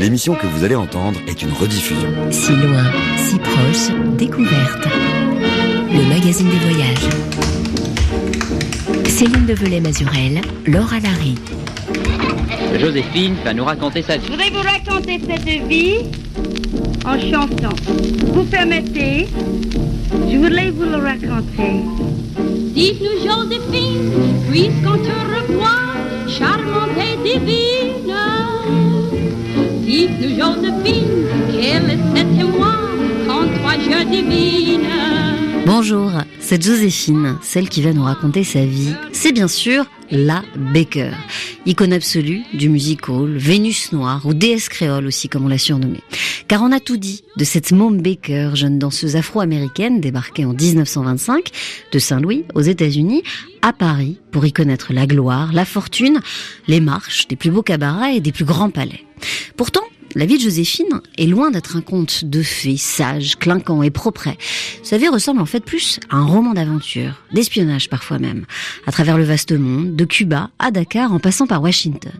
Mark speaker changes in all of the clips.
Speaker 1: L'émission que vous allez entendre est une rediffusion.
Speaker 2: Si loin, si proche, découverte. Le magazine des voyages. Céline Develay-Mazurel, Laura Larry.
Speaker 3: Joséphine va nous raconter sa vie.
Speaker 4: Je voudrais vous raconter cette vie en chantant. Vous permettez? Je voulais vous le raconter.
Speaker 5: Dites-nous, Joséphine, puisqu'on te revoit, charmante et divine.
Speaker 2: Bonjour, c'est Joséphine, celle qui va nous raconter sa vie. C'est bien sûr la Baker, icône absolue du music hall, Vénus noire ou déesse créole aussi comme on l'a surnommée. Car on a tout dit de cette Mom Baker, jeune danseuse afro-américaine débarquée en 1925 de Saint-Louis aux États-Unis à Paris pour y connaître la gloire, la fortune, les marches des plus beaux cabarets et des plus grands palais. Pourtant, la vie de Joséphine est loin d'être un conte de fées sage, clinquant et propre. Sa vie ressemble en fait plus à un roman d'aventure, d'espionnage parfois même, à travers le vaste monde, de Cuba à Dakar en passant par Washington.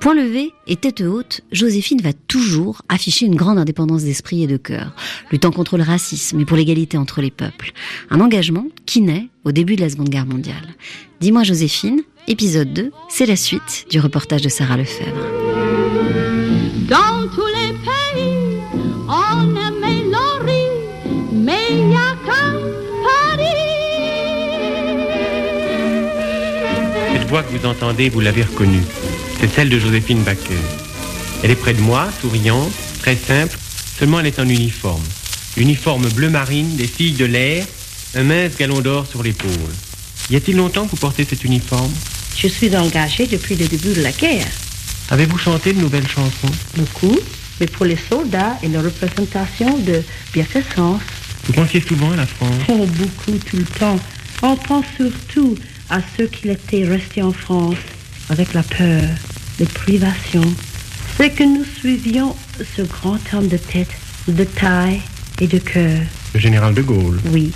Speaker 2: Point levé et tête haute, Joséphine va toujours afficher une grande indépendance d'esprit et de cœur, luttant contre le racisme et pour l'égalité entre les peuples. Un engagement qui naît au début de la Seconde Guerre mondiale. Dis-moi Joséphine, épisode 2, c'est la suite du reportage de Sarah Lefebvre.
Speaker 6: Voix que vous entendez, vous l'avez reconnue. C'est celle de Joséphine Baker. Elle est près de moi, souriante, très simple, seulement elle est en uniforme. Uniforme bleu marine des filles de l'air, un mince galon d'or sur l'épaule. Y a-t-il longtemps que vous portez cet uniforme?
Speaker 7: Je suis engagée depuis le début de la guerre.
Speaker 6: Avez-vous chanté de nouvelles chansons?
Speaker 7: Beaucoup, mais pour les soldats et la représentation de bienfaisance.
Speaker 6: Vous pensiez souvent à la France?
Speaker 7: Oh, beaucoup, tout le temps. On pense surtout à ceux qui étaient restés en France, avec la peur, les privations. C'est que nous suivions ce grand homme de tête, de taille et de cœur.
Speaker 6: Le général de Gaulle.
Speaker 7: Oui.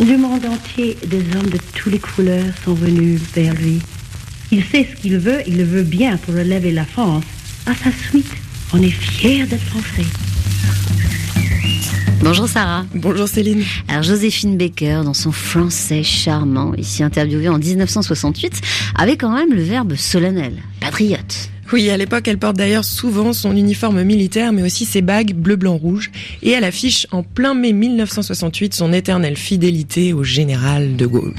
Speaker 7: Du monde entier, des hommes de toutes les couleurs sont venus vers lui. Il sait ce qu'il veut, il le veut bien pour relever la France. À sa suite, on est fiers d'être français.
Speaker 2: Bonjour Sarah.
Speaker 8: Bonjour Céline.
Speaker 2: Alors Joséphine Baker, dans son français charmant, ici interviewée en 1968, avait quand même le verbe solennel, patriote.
Speaker 8: Oui, à l'époque, elle porte d'ailleurs souvent son uniforme militaire, mais aussi ses bagues bleu, blanc, rouge. Et elle affiche en plein mai 1968 son éternelle fidélité au général de Gaulle.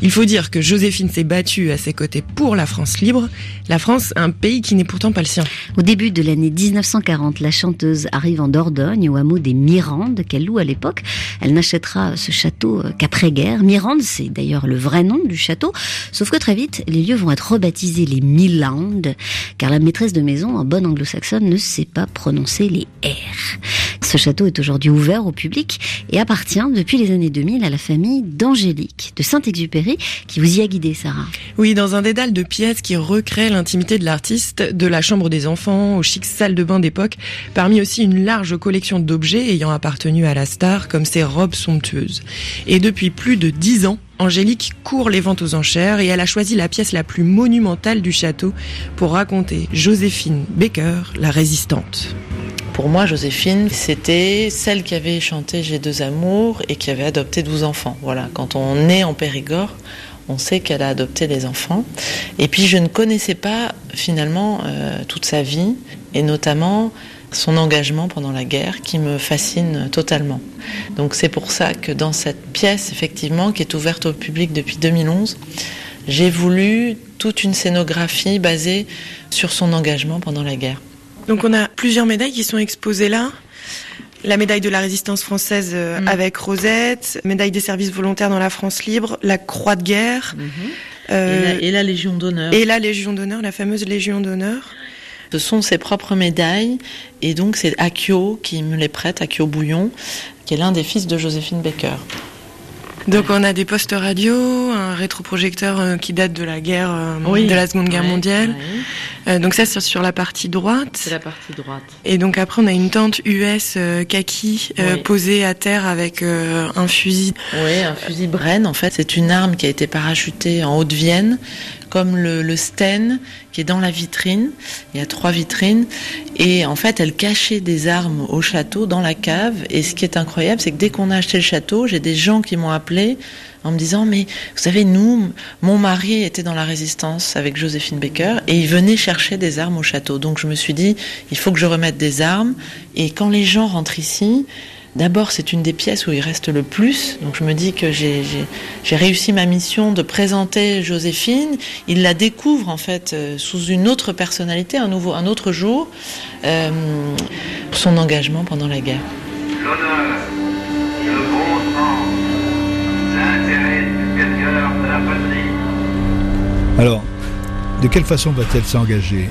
Speaker 8: Il faut dire que Joséphine s'est battue à ses côtés pour la France libre. La France, un pays qui n'est pourtant pas le sien.
Speaker 2: Au début de l'année 1940, la chanteuse arrive en Dordogne, au hameau des Mirandes, qu'elle loue à l'époque. Elle n'achètera ce château qu'après-guerre. Mirande, c'est d'ailleurs le vrai nom du château. Sauf que très vite, les lieux vont être rebaptisés les Milandes, car la maîtresse de maison, en bonne anglo-saxonne, ne sait pas prononcer les R. Ce château est aujourd'hui ouvert au public et appartient depuis les années 2000 à la famille d'Angélique de Saint-Exupéry qui vous y a guidé, Sarah.
Speaker 8: Oui, dans un dédale de pièces qui recrée l'intimité de l'artiste, de la chambre des enfants aux chic salles de bain d'époque, parmi aussi une large collection d'objets ayant appartenu à la star, comme ses robes somptueuses. Et depuis plus de dix ans, Angélique court les ventes aux enchères et elle a choisi la pièce la plus monumentale du château pour raconter Joséphine Baker, la résistante.
Speaker 9: Pour moi, Joséphine, c'était celle qui avait chanté J'ai deux amours et qui avait adopté 12 enfants. Voilà, quand on est en Périgord, on sait qu'elle a adopté les enfants. Et puis je ne connaissais pas finalement euh, toute sa vie et notamment son engagement pendant la guerre qui me fascine totalement. Donc c'est pour ça que dans cette pièce, effectivement, qui est ouverte au public depuis 2011, j'ai voulu toute une scénographie basée sur son engagement pendant la guerre.
Speaker 8: Donc on a plusieurs médailles qui sont exposées là. La médaille de la résistance française euh,
Speaker 9: Mm.
Speaker 8: avec Rosette, médaille des services volontaires dans la France libre, la croix de guerre euh,
Speaker 9: et, la, et la Légion d'honneur.
Speaker 8: et la Légion d'honneur, la fameuse Légion d'honneur.
Speaker 9: Ce sont ses propres médailles et donc c'est Akio qui me les prête, Akio Bouillon, qui est l'un des fils de Joséphine Baker.
Speaker 8: Donc on a des postes radio, un rétroprojecteur euh, qui date de la guerre, euh,
Speaker 9: Oui.
Speaker 8: de la Seconde Guerre
Speaker 9: Ouais,
Speaker 8: mondiale.
Speaker 9: ouais.
Speaker 8: Euh, donc ça c'est sur la partie droite.
Speaker 9: C'est la partie droite.
Speaker 8: Et donc après on a une tente US euh, kaki euh,
Speaker 9: Oui.
Speaker 8: posée à terre avec euh, un fusil.
Speaker 9: Oui, un fusil Bren, en fait, c'est une arme qui a été parachutée en Haute-Vienne comme le, le Sten qui est dans la vitrine. Il y a trois vitrines. Et en fait, elle cachait des armes au château, dans la cave. Et ce qui est incroyable, c'est que dès qu'on a acheté le château, j'ai des gens qui m'ont appelé en me disant mais vous savez nous mon mari était dans la résistance avec Joséphine Baker et il venait chercher des armes au château donc je me suis dit il faut que je remette des armes et quand les gens rentrent ici D'abord, c'est une des pièces où il reste le plus. Donc, je me dis que j'ai réussi ma mission de présenter Joséphine. Il la découvre en fait euh, sous une autre personnalité, un nouveau, un autre jour, euh, son engagement pendant la guerre.
Speaker 10: L'honneur, le bon sens, l'intérêt supérieur de la patrie.
Speaker 11: Alors, de quelle façon va-t-elle s'engager?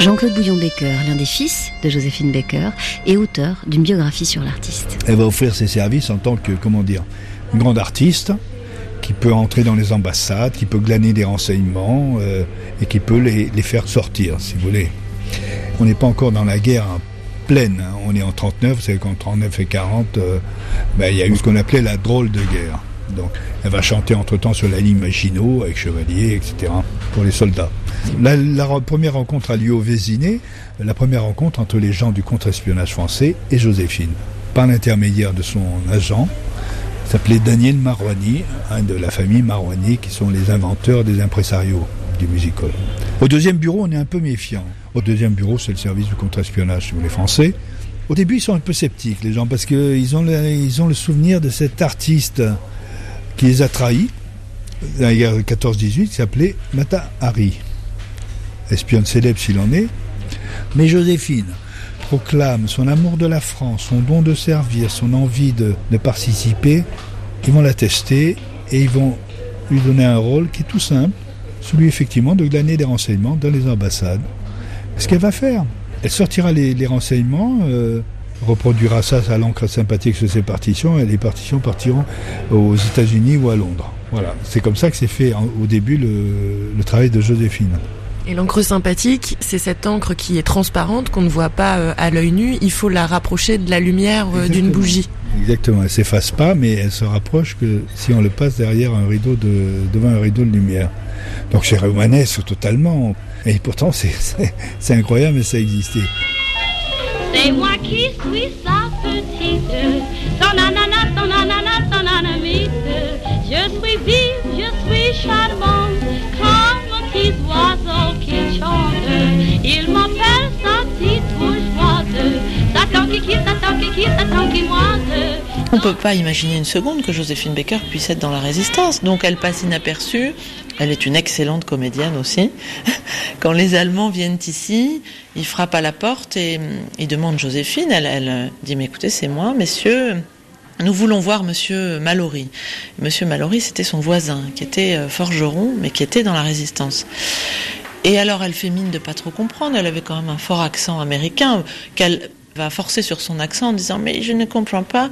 Speaker 2: Jean-Claude Bouillon-Baker, l'un des fils de Joséphine Baker et auteur d'une biographie sur l'artiste.
Speaker 11: Elle va offrir ses services en tant que, comment dire, grande artiste qui peut entrer dans les ambassades, qui peut glaner des renseignements euh, et qui peut les, les, faire sortir, si vous voulez. On n'est pas encore dans la guerre pleine, hein. on est en 39, vous savez qu'en 39 et 40, euh, ben, il y a eu ce qu'on appelait la drôle de guerre. Donc elle va chanter entre-temps sur la ligne Maginot avec Chevalier, etc. pour les soldats. La, première rencontre a lieu au Vésiné, la première rencontre entre les gens du contre-espionnage français et Joséphine, par l'intermédiaire de son agent, s'appelait Daniel Marouani, un de la famille Marouani, qui sont les inventeurs des impresarios du musical. Au deuxième bureau, on est un peu méfiant. Au deuxième bureau, c'est le service du contre-espionnage sur les Français. Au début, ils sont un peu sceptiques, les gens, parce qu'ils ont, ils ont le souvenir de cet artiste qui les a trahis la guerre 14-18, qui s'appelait Mata Hari. Espionne célèbre s'il en est, mais Joséphine proclame son amour de la France, son don de servir, son envie de, participer, ils vont la tester et ils vont lui donner un rôle qui est tout simple, celui effectivement de glaner des renseignements dans les ambassades. Ce qu'elle va faire, elle sortira les, les renseignements, euh, reproduira ça à l'encre sympathique sur ses partitions, et les partitions partiront aux États-Unis ou à Londres. Voilà, c'est comme ça que s'est fait au début le, le travail de Joséphine.
Speaker 8: Et l'encre sympathique, c'est cette encre qui est transparente, qu'on ne voit pas euh, à l'œil nu. Il faut la rapprocher de la lumière euh, d'une bougie.
Speaker 11: Exactement, elle s'efface pas, mais elle se rapproche que si on le passe derrière un rideau de, devant un rideau de lumière. Donc c'est romanesque totalement. Et pourtant, c'est incroyable, mais ça existait.
Speaker 5: C'est moi qui suis sa petite, son ananas, son ananas, son anamite. Je suis vive, je suis charmante, comme un petit oiseau qui chante. Il m'appelle sa petite bourgeoise, sa tanki, sa tanki, sa tanki moise.
Speaker 9: On ne peut pas imaginer une seconde que Joséphine Baker puisse être dans la résistance. Donc elle passe inaperçue. Elle est une excellente comédienne aussi. Quand les Allemands viennent ici, ils frappent à la porte et ils demandent Joséphine. Elle, elle dit, mais écoutez, c'est moi, messieurs. Nous voulons voir Monsieur Mallory. Monsieur Mallory, c'était son voisin, qui était forgeron, mais qui était dans la résistance. Et alors, elle fait mine de pas trop comprendre. Elle avait quand même un fort accent américain qu'elle va forcer sur son accent en disant mais je ne comprends pas.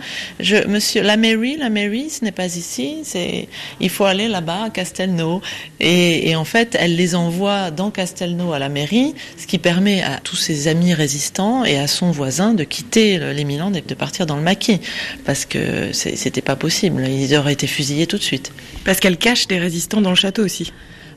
Speaker 9: Monsieur la mairie la mairie ce n'est pas ici. C'est il faut aller là-bas à Castelnau. Et, et, en fait elle les envoie dans Castelnau à la mairie ce qui permet à tous ses amis résistants et à son voisin de quitter les Milan et de partir dans le maquis. Parce que c'était pas possible. Ils auraient été fusillés tout de suite.
Speaker 8: Parce qu'elle cache des résistants dans le château aussi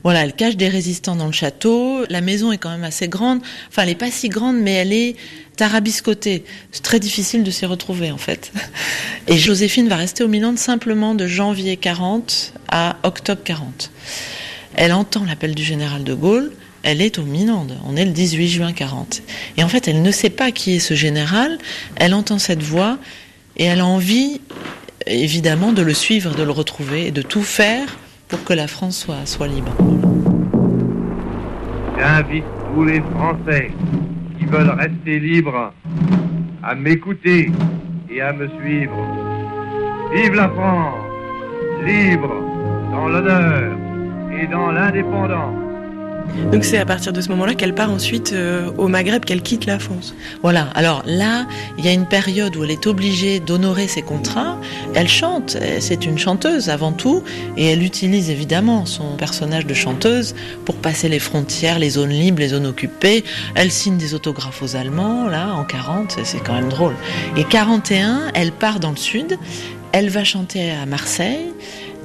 Speaker 9: voilà, elle cache des résistants dans le château. La maison est quand même assez grande. Enfin, elle n'est pas si grande, mais elle est tarabiscotée. C'est très difficile de s'y retrouver, en fait. Et Joséphine va rester au Milan simplement de janvier 40 à octobre 40. Elle entend l'appel du général de Gaulle. Elle est au Minande. On est le 18 juin 40. Et en fait, elle ne sait pas qui est ce général. Elle entend cette voix et elle a envie, évidemment, de le suivre, de le retrouver et de tout faire pour que la France soit, soit libre.
Speaker 10: J'invite tous les Français qui veulent rester libres à m'écouter et à me suivre. Vive la France, libre dans l'honneur et dans l'indépendance.
Speaker 8: Donc c'est à partir de ce moment-là qu'elle part ensuite euh, au Maghreb, qu'elle quitte la France.
Speaker 9: Voilà, alors là, il y a une période où elle est obligée d'honorer ses contrats. Elle chante, c'est une chanteuse avant tout, et elle utilise évidemment son personnage de chanteuse pour passer les frontières, les zones libres, les zones occupées. Elle signe des autographes aux Allemands, là, en 40, c'est quand même drôle. Et 41, elle part dans le sud, elle va chanter à Marseille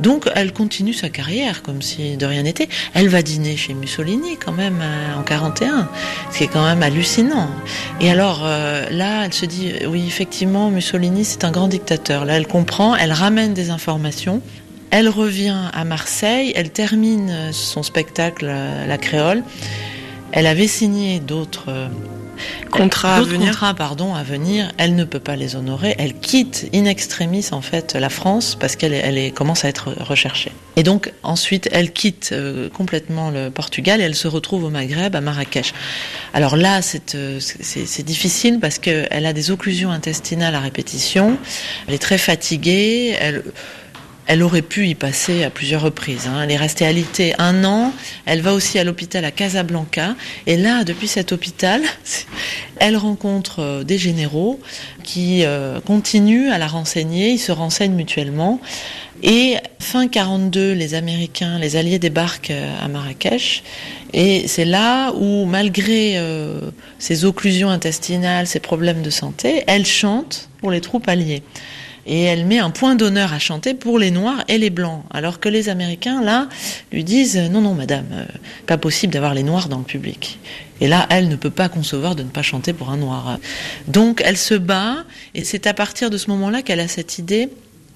Speaker 9: Donc elle continue sa carrière comme si de rien n'était. Elle va dîner chez Mussolini quand même euh, en 41, ce qui est quand même hallucinant. Et alors euh, là, elle se dit oui effectivement Mussolini c'est un grand dictateur. Là elle comprend, elle ramène des informations. Elle revient à Marseille, elle termine son spectacle La Créole. Elle avait signé d'autres
Speaker 8: contrats à venir.
Speaker 9: contrats pardon à venir. Elle ne peut pas les honorer. Elle quitte in extremis en fait la France parce qu'elle elle commence à être recherchée. Et donc ensuite elle quitte euh, complètement le Portugal et elle se retrouve au Maghreb à Marrakech. Alors là c'est euh, difficile parce que elle a des occlusions intestinales à répétition. Elle est très fatiguée. Elle elle aurait pu y passer à plusieurs reprises. Hein. Elle est restée alitée un an. Elle va aussi à l'hôpital à Casablanca. Et là, depuis cet hôpital, elle rencontre euh, des généraux qui euh, continuent à la renseigner. Ils se renseignent mutuellement. Et fin 42, les Américains, les Alliés débarquent euh, à Marrakech. Et c'est là où, malgré ses occlusions intestinales, ses problèmes de santé, elle chante pour les troupes alliées et elle met un point d'honneur à chanter pour les Noirs et les Blancs, alors que les Américains, là, lui disent non, non, madame, euh, pas possible d'avoir les Noirs dans le public. Et là, elle ne peut pas concevoir de ne pas chanter pour un Noir. Donc, elle se bat, et c'est à partir de ce moment-là qu'elle a cette idée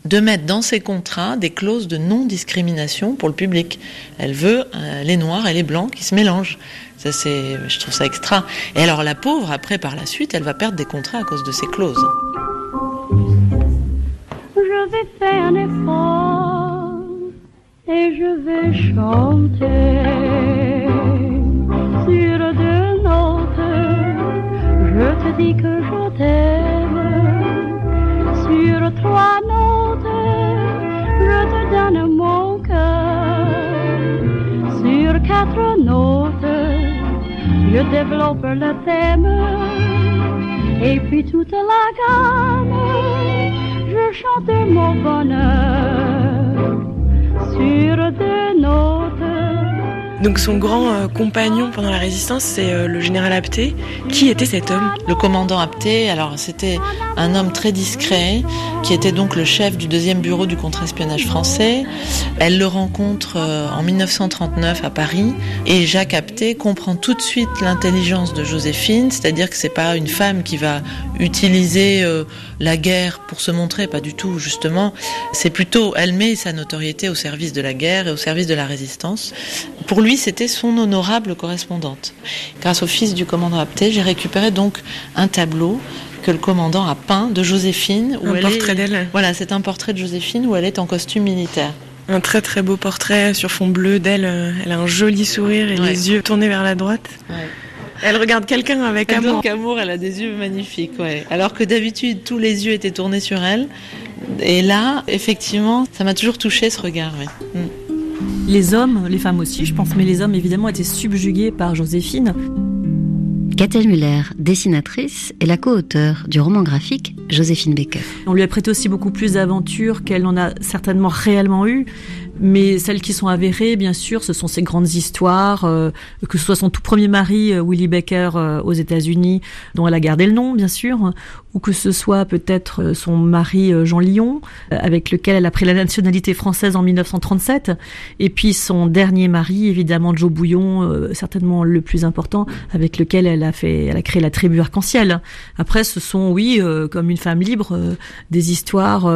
Speaker 9: de mettre dans ses contrats des clauses de non-discrimination pour le public. Elle veut euh, les Noirs et les Blancs qui se mélangent. Ça, c'est, je trouve ça extra. Et alors, la pauvre, après, par la suite, elle va perdre des contrats à cause de ces clauses
Speaker 5: vais faire un effort et je vais chanter sur deux notes. Je te dis que je t'aime sur trois notes. Je te donne mon cœur sur quatre notes. Je développe le thème et puis toute la gamme je chante mon bonheur sur deux notes.
Speaker 8: Donc son grand euh, compagnon pendant la résistance, c'est euh, le général Apté. Qui était cet homme?
Speaker 9: Le commandant Apté, alors c'était un homme très discret, qui était donc le chef du deuxième bureau du contre-espionnage français. Elle le rencontre euh, en 1939 à Paris, et Jacques Apté comprend tout de suite l'intelligence de Joséphine, c'est-à-dire que c'est pas une femme qui va utiliser la guerre pour se montrer, pas du tout justement. C'est plutôt, elle met sa notoriété au service de la guerre et au service de la résistance. Pour lui, c'était son honorable correspondante. Grâce au fils du commandant Apté, j'ai récupéré donc un tableau que le commandant a peint de Joséphine.
Speaker 8: Où un portrait d'elle.
Speaker 9: Voilà, c'est un portrait de Joséphine où elle est en costume militaire.
Speaker 8: Un très très beau portrait sur fond bleu d'elle. Elle a un joli sourire et les yeux tournés vers la droite. Elle regarde quelqu'un avec
Speaker 9: elle
Speaker 8: amour.
Speaker 9: amour, elle a des yeux magnifiques, ouais. Alors que d'habitude, tous les yeux étaient tournés sur elle. Et là, effectivement, ça m'a toujours touché ce regard. Mm.
Speaker 12: Les hommes, les femmes aussi, je pense, mais les hommes évidemment étaient subjugués par Joséphine.
Speaker 2: Catel Muller, dessinatrice, est la co-auteure du roman graphique Joséphine Baker.
Speaker 12: On lui a prêté aussi beaucoup plus d'aventures qu'elle n'en a certainement réellement eu. Mais celles qui sont avérées, bien sûr, ce sont ces grandes histoires, euh, que ce soit son tout premier mari, euh, Willie Baker, euh, aux États-Unis, dont elle a gardé le nom, bien sûr, ou que ce soit peut-être son mari Jean Lyon, avec lequel elle a pris la nationalité française en 1937, et puis son dernier mari, évidemment Joe Bouillon, certainement le plus important, avec lequel elle a fait, elle a créé la tribu arc-en-ciel. Après, ce sont, oui, comme une femme libre, des histoires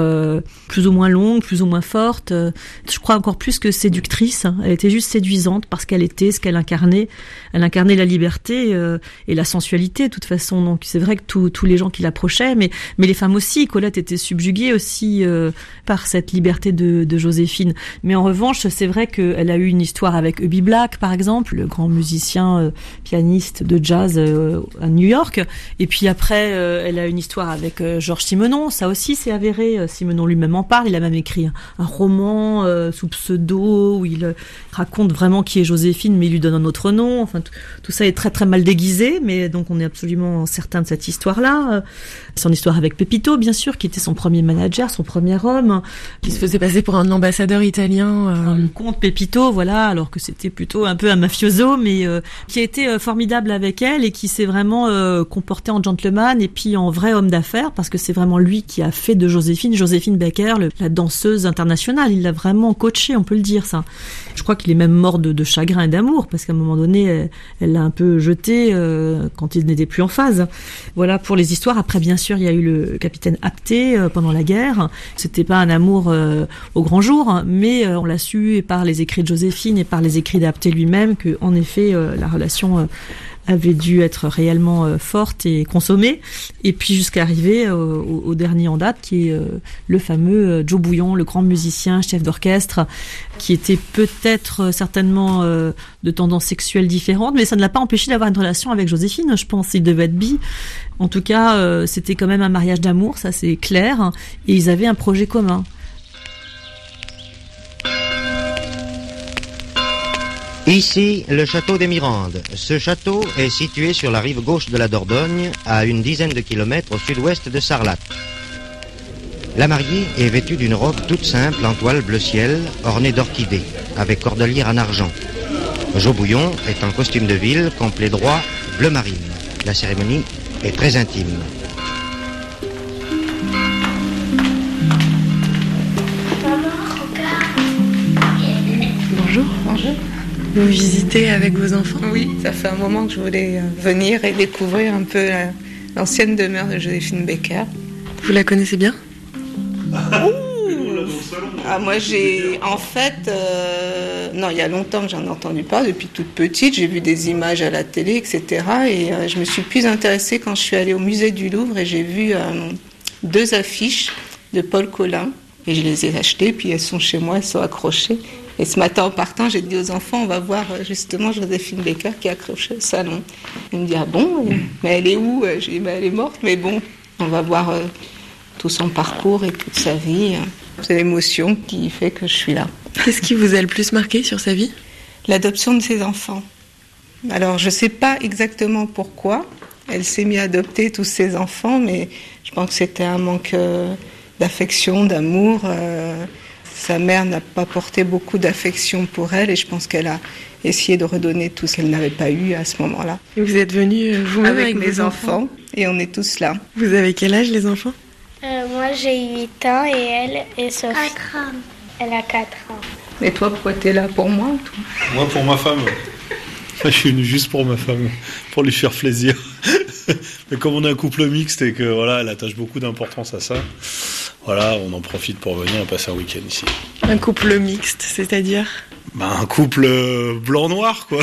Speaker 12: plus ou moins longues, plus ou moins fortes. Je crois encore plus que séductrice. Elle était juste séduisante parce qu'elle était ce qu'elle incarnait. Elle incarnait la liberté euh, et la sensualité de toute façon. Donc c'est vrai que tous les gens qui l'approchaient, mais, mais les femmes aussi. Colette était subjuguée aussi euh, par cette liberté de, Joséphine. Mais en revanche, c'est vrai qu'elle a eu une histoire avec Ubi Black, par exemple, le grand musicien euh, pianiste de jazz à New York. Et puis après, elle a une histoire avec Georges Simenon. Ça aussi, c'est avéré. Simenon lui-même en parle. Il a même écrit un, un roman sous pseudo, où il raconte vraiment qui est Joséphine, mais il lui donne un autre nom. Enfin, tout ça est très très mal déguisé, mais donc on est absolument certain de cette histoire-là. Son histoire avec Pepito, bien sûr, qui était son premier manager, son premier homme,
Speaker 8: qui se faisait passer pour un ambassadeur italien.
Speaker 12: Euh... Le comte Pepito, voilà, alors que c'était plutôt un peu un mafioso, mais euh, qui a été euh, formidable avec elle et qui s'est vraiment euh, comporté en gentleman et puis en vrai homme d'affaires, parce que c'est vraiment lui qui a fait de Joséphine, Joséphine Becker, le, la danseuse internationale. Il l'a vraiment coachée, on peut le dire, ça. Je crois qu'il est même mort de, chagrin et d'amour, parce qu'à un moment donné, elle l'a un peu jeté quand il n'était plus en phase. Voilà pour les histoires. Après, bien sûr, il y a eu le capitaine Apté pendant la guerre. C'était pas un amour au grand jour, mais on l'a su et par les écrits de Joséphine et par les écrits d'Apté lui-même que, en effet, la relation avait dû être réellement euh, forte et consommée. Et puis jusqu'à arriver euh, au, dernier en date, qui est euh, le fameux Joe Bouillon, le grand musicien, chef d'orchestre, qui était peut-être certainement de tendance sexuelle différente, mais ça ne l'a pas empêché d'avoir une relation avec Joséphine, je pense. Il devait être bi. En tout cas, c'était quand même un mariage d'amour, ça c'est clair. Et ils avaient un projet commun.
Speaker 13: Ici, le château des Mirandes. Ce château est situé sur la rive gauche de la Dordogne, à une dizaine de kilomètres au sud-ouest de Sarlat. La mariée est vêtue d'une robe toute simple en toile bleu ciel, ornée d'orchidées, avec cordelière en argent. Jo Bouillon est en costume de ville, complet droit, bleu marine. La cérémonie est très intime.
Speaker 14: Bonjour. Bonjour.
Speaker 8: Vous visitez avec vos enfants?
Speaker 14: Oui, ça fait un moment que je voulais venir et découvrir un peu l'ancienne demeure de Joséphine Becker.
Speaker 8: Vous la connaissez bien?
Speaker 14: Ah, moi j'ai en fait euh, non il y a longtemps que j'en ai entendu parler depuis toute petite j'ai vu des images à la télé etc et euh, je me suis plus intéressée quand je suis allée au musée du Louvre et j'ai vu euh, deux affiches de Paul Collin. Et je les ai achetées puis elles sont chez moi elles sont accrochées. Et ce matin en partant, j'ai dit aux enfants, on va voir justement Joséphine Baker qui est accrochée au salon. Ils me disent, ah bon? Mais elle est où? J'ai dit, bah, elle est morte, mais bon, on va voir tout son parcours et toute sa vie. C'est l'émotion qui fait que je suis là.
Speaker 8: Qu'est-ce qui vous a le plus marqué sur sa vie?
Speaker 14: L'adoption de ses enfants. Alors, je ne sais pas exactement pourquoi elle s'est mise à adopter tous ses enfants, mais je pense que c'était un manque euh, d'affection, d'amour. Euh, sa mère n'a pas porté beaucoup d'affection pour elle et je pense qu'elle a essayé de redonner tout ce qu'elle n'avait pas eu à ce moment-là.
Speaker 8: Vous êtes venu euh, vous-même
Speaker 14: avec,
Speaker 8: avec,
Speaker 14: mes enfants, et on est tous là.
Speaker 8: Vous avez quel âge les enfants?
Speaker 15: Moi j'ai 8 ans et elle est Sophie.
Speaker 16: 4 ans.
Speaker 15: Elle a 4 ans.
Speaker 14: Et toi pourquoi tu es là pour moi toi?
Speaker 17: Moi pour ma femme. Je suis venu juste pour ma femme, pour lui faire plaisir. Mais comme on est un couple mixte et que voilà, elle attache beaucoup d'importance à ça, voilà, on en profite pour venir passer un week-end ici.
Speaker 8: Un couple mixte, c'est-à-dire?
Speaker 17: Bah, Un couple blanc-noir, quoi.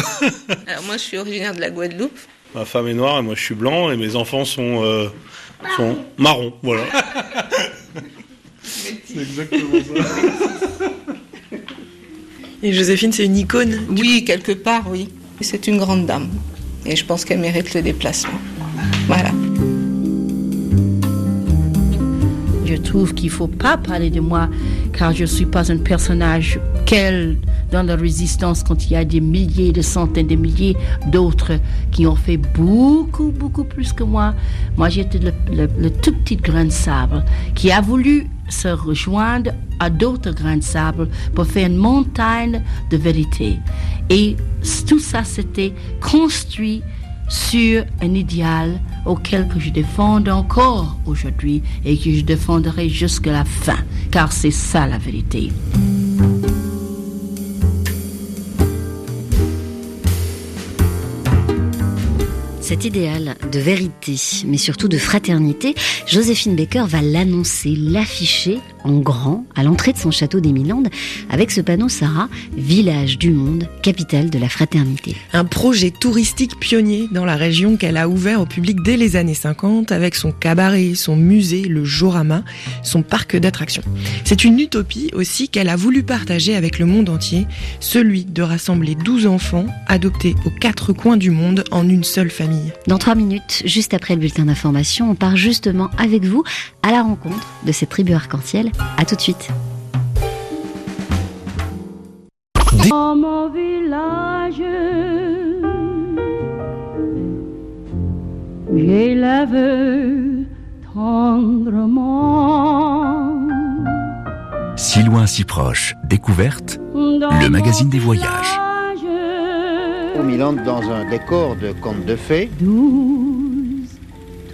Speaker 14: Alors moi, je suis originaire de la Guadeloupe.
Speaker 17: Ma femme est noire et moi, je suis blanc et mes enfants sont, euh, sont marrons, voilà. c'est exactement ça.
Speaker 8: Et Joséphine, c'est une icône
Speaker 14: Oui, quelque part, oui. C'est une grande dame. Et je pense qu'elle mérite le déplacement. Voilà.
Speaker 18: Je trouve qu'il ne faut pas parler de moi car je ne suis pas un personnage qu'elle dans la résistance quand il y a des milliers, des centaines de milliers d'autres qui ont fait beaucoup, beaucoup plus que moi. Moi, j'étais le, le, tout petit grain de sable qui a voulu se rejoindre à d'autres grains de sable pour faire une montagne de vérité. Et tout ça, c'était construit sur un idéal auquel que je défends encore aujourd'hui et que je défendrai jusqu'à la fin, car c'est ça la vérité.
Speaker 2: Cet idéal de vérité, mais surtout de fraternité, Joséphine Baker va l'annoncer, l'afficher en grand à l'entrée de son château d'Emilandes avec ce panneau Sarah, village du monde, capitale de la fraternité.
Speaker 8: Un projet touristique pionnier dans la région qu'elle a ouvert au public dès les années 50 avec son cabaret, son musée, le Jorama, son parc d'attractions. C'est une utopie aussi qu'elle a voulu partager avec le monde entier, celui de rassembler 12 enfants adoptés aux quatre coins du monde en une seule famille.
Speaker 2: Dans trois minutes, juste après le bulletin d'information, on part justement avec vous à la rencontre de cette tribu arc-en-ciel. À tout de suite.
Speaker 19: Dans mon village, j'élève tendrement
Speaker 20: Si loin, si proche, découverte, le magazine des voyages.
Speaker 21: Au Milan, dans un décor de conte de fées,
Speaker 19: douze